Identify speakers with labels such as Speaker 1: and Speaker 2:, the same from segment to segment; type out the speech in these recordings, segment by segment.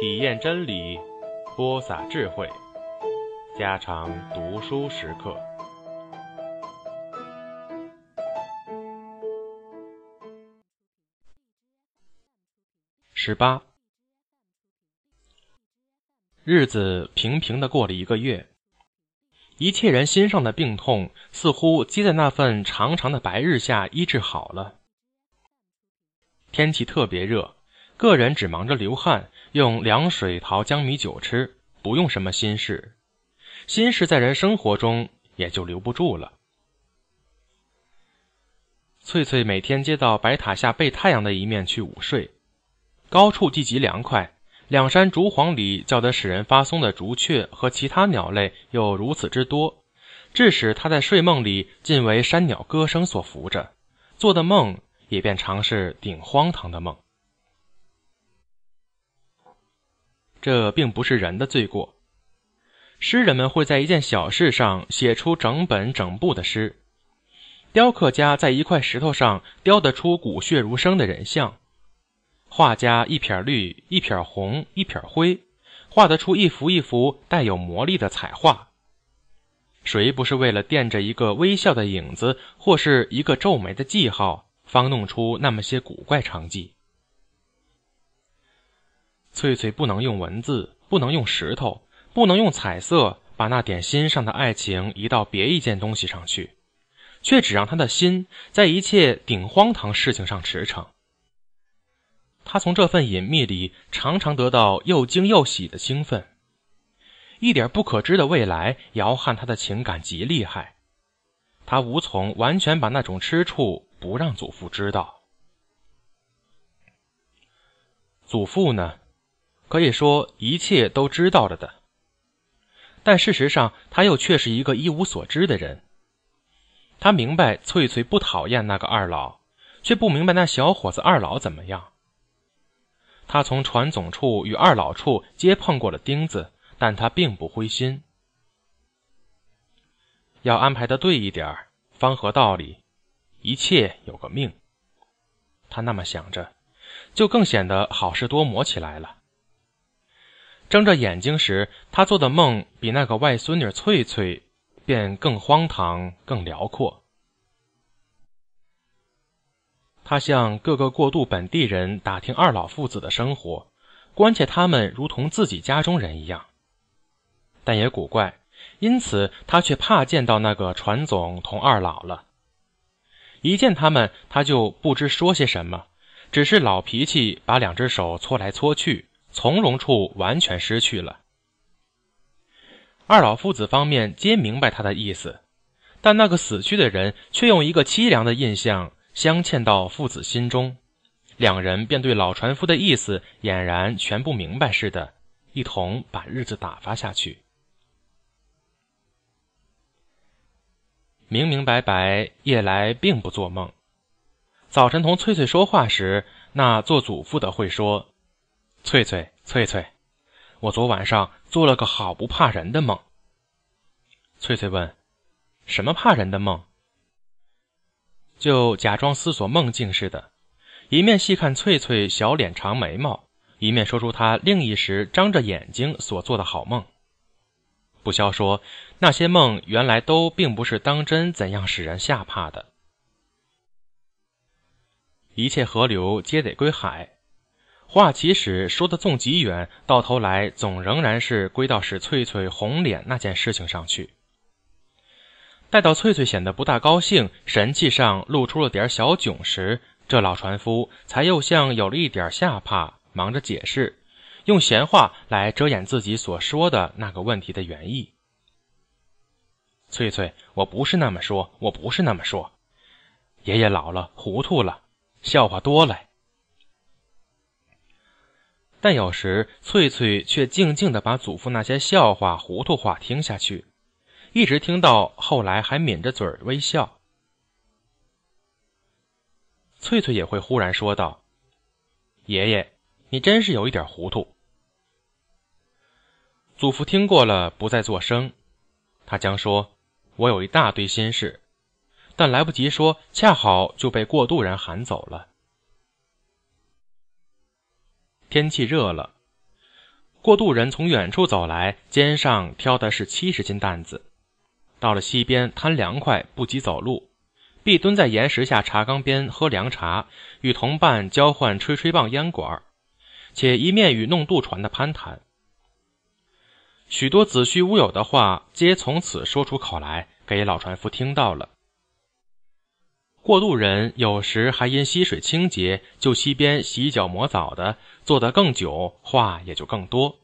Speaker 1: 体验真理，播撒智慧，家常读书时刻。十八，日子平平的过了一个月，一切人心上的病痛似乎皆在那份长长的白日下医治好了。天气特别热，个人只忙着流汗，用凉水淘江米酒吃，不用什么心事。心事在人生活中也就留不住了。翠翠每天接到白塔下背太阳的一面去午睡。高处地极凉快，两山竹幌里叫得使人发松的竹雀和其他鸟类又如此之多，致使她在睡梦里尽为山鸟歌声所扶着，做的梦也便常是顶荒唐的梦。这并不是人的罪过，诗人们会在一件小事上写出整本整部的诗，雕刻家在一块石头上雕得出骨血如生的人像。画家一撇绿，一撇红，一撇灰，画得出一幅一幅带有魔力的彩画。谁不是为了垫着一个微笑的影子，或是一个皱眉的记号，方弄出那么些古怪成绩？翠翠不能用文字，不能用石头，不能用彩色，把那点心上的爱情移到别一件东西上去，却只让他的心在一切顶荒唐事情上驰骋。他从这份隐秘里常常得到又惊又喜的兴奋，一点不可知的未来摇撼他的情感极厉害，他无从完全把那种吃醋不让祖父知道。祖父呢，可以说一切都知道了的，但事实上他又却是一个一无所知的人。他明白翠翠不讨厌那个二老，却不明白那小伙子二老怎么样。他从船总处与二老处皆碰过了钉子，但他并不灰心。要安排的对一点儿，方合道理，一切有个命。他那么想着，就更显得好事多磨起来了。睁着眼睛时，他做的梦比那个外孙女翠翠便更荒唐、更辽阔。他向各个过渡本地人打听二老父子的生活，关切他们如同自己家中人一样。但也古怪，因此他却怕见到那个船总同二老了。一见他们，他就不知说些什么，只是老脾气，把两只手搓来搓去，从容处完全失去了。二老父子方面皆明白他的意思，但那个死去的人却用一个凄凉的印象。镶嵌到父子心中，两人便对老船夫的意思俨然全不明白似的，一同把日子打发下去。明明白白，夜来并不做梦。早晨同翠翠说话时，那做祖父的会说：“翠翠，翠翠，我昨晚上做了个好不怕人的梦。”翠翠问：“什么怕人的梦？”就假装思索梦境似的，一面细看翠翠小脸长眉毛，一面说出她另一时张着眼睛所做的好梦。不消说，那些梦原来都并不是当真，怎样使人吓怕的？一切河流皆得归海，话其实说的纵极远，到头来总仍然是归到使翠翠红脸那件事情上去。待到翠翠显得不大高兴，神气上露出了点小窘时，这老船夫才又像有了一点吓怕，忙着解释，用闲话来遮掩自己所说的那个问题的原意。翠翠，我不是那么说，我不是那么说。爷爷老了，糊涂了，笑话多了。但有时翠翠却静静的把祖父那些笑话、糊涂话听下去。一直听到后来，还抿着嘴儿微笑。翠翠也会忽然说道：“爷爷，你真是有一点糊涂。”祖父听过了，不再作声。他将说：“我有一大堆心事。”但来不及说，恰好就被过渡人喊走了。天气热了，过渡人从远处走来，肩上挑的是七十斤担子。到了溪边，贪凉快，不急走路，必蹲在岩石下茶缸边喝凉茶，与同伴交换吹吹棒、烟管，且一面与弄渡船的攀谈。许多子虚乌有的话，皆从此说出口来，给老船夫听到了。过渡人有时还因溪水清洁，就溪边洗脚磨澡的，坐得更久，话也就更多。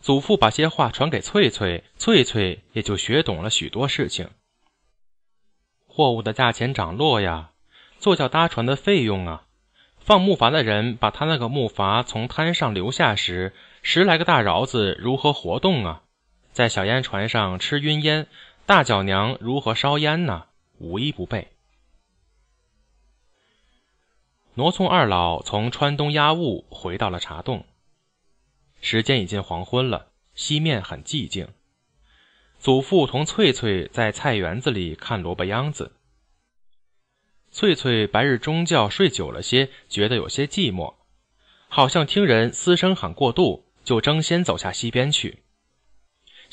Speaker 1: 祖父把些话传给翠翠，翠翠也就学懂了许多事情。货物的价钱涨落呀，坐轿搭船的费用啊，放木筏的人把他那个木筏从滩上留下时，十来个大鹞子如何活动啊？在小烟船上吃晕烟，大脚娘如何烧烟呢？无一不备。挪送二老从川东押物回到了茶洞。时间已近黄昏了，西面很寂静。祖父同翠翠在菜园子里看萝卜秧子。翠翠白日中觉睡久了些，觉得有些寂寞，好像听人嘶声喊过度，就争先走下溪边去。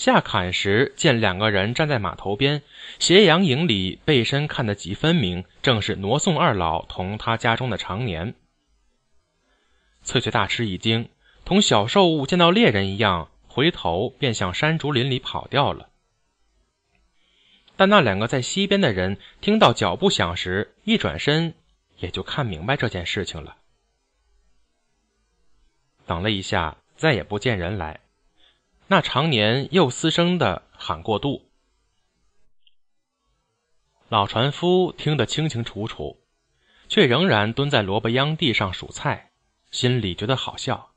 Speaker 1: 下坎时，见两个人站在码头边，斜阳影里，背身看得极分明，正是挪送二老同他家中的常年。翠翠大吃一惊，同小兽物见到猎人一样，回头便向山竹林里跑掉了。但那两个在溪边的人听到脚步响时，一转身，也就看明白这件事情了。等了一下，再也不见人来。那常年又嘶声的喊过渡，老船夫听得清清楚楚，却仍然蹲在萝卜秧地上数菜，心里觉得好笑。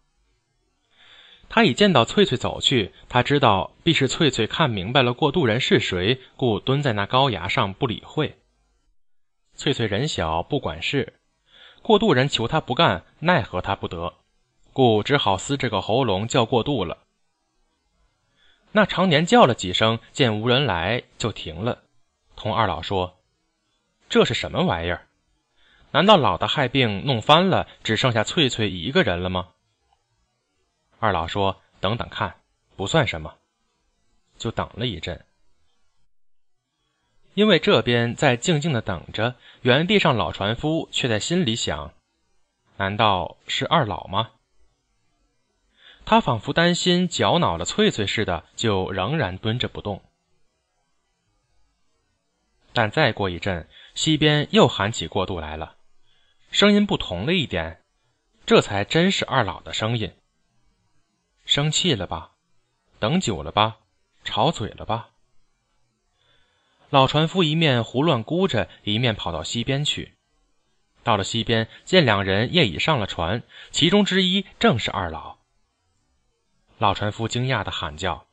Speaker 1: 他已见到翠翠走去，他知道必是翠翠看明白了过渡人是谁，故蹲在那高崖上不理会。翠翠人小不管事，过渡人求他不干，奈何他不得，故只好撕这个喉咙叫过渡了。那常年叫了几声，见无人来，就停了，同二老说：“这是什么玩意儿？难道老的害病弄翻了，只剩下翠翠一个人了吗？”二老说：“等等看，不算什么。”就等了一阵，因为这边在静静的等着，原地上老船夫却在心里想：“难道是二老吗？”他仿佛担心搅恼了翠翠似的，就仍然蹲着不动。但再过一阵，西边又喊起过渡来了，声音不同了一点，这才真是二老的声音。生气了吧？等久了吧？吵嘴了吧？老船夫一面胡乱估着，一面跑到西边去。到了西边，见两人夜已上了船，其中之一正是二老。老船夫惊讶的喊叫：“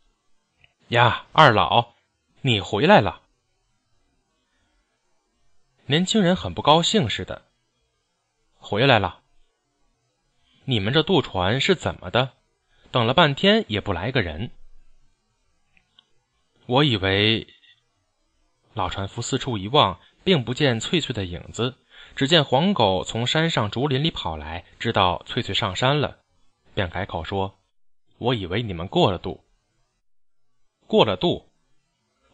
Speaker 1: 呀，二老，你回来了！”年轻人很不高兴似的。回来了。你们这渡船是怎么的？等了半天也不来个人。我以为。老船夫四处一望，并不见翠翠的影子，只见黄狗从山上竹林里跑来，知道翠翠上山了，便改口说。我以为你们过了渡，过了渡，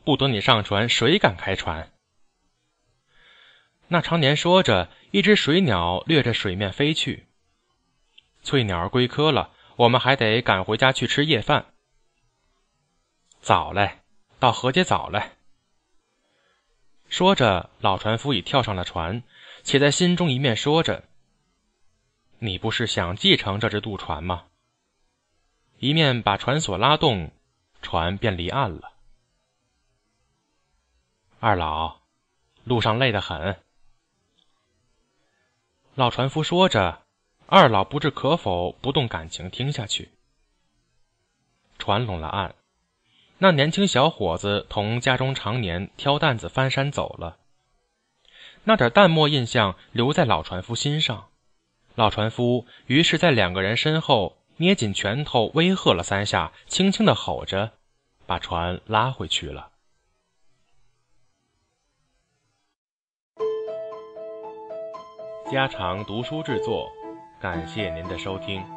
Speaker 1: 不等你上船，谁敢开船？那常年说着，一只水鸟掠着水面飞去。翠鸟儿归科了，我们还得赶回家去吃夜饭。早嘞，到河街早嘞。说着，老船夫已跳上了船，且在心中一面说着：“你不是想继承这只渡船吗？”一面把船索拉动，船便离岸了。二老，路上累得很。老船夫说着，二老不知可否不动感情听下去。船拢了岸，那年轻小伙子同家中常年挑担子翻山走了。那点淡漠印象留在老船夫心上，老船夫于是，在两个人身后。捏紧拳头，威吓了三下，轻轻的吼着，把船拉回去了。家常读书制作，感谢您的收听。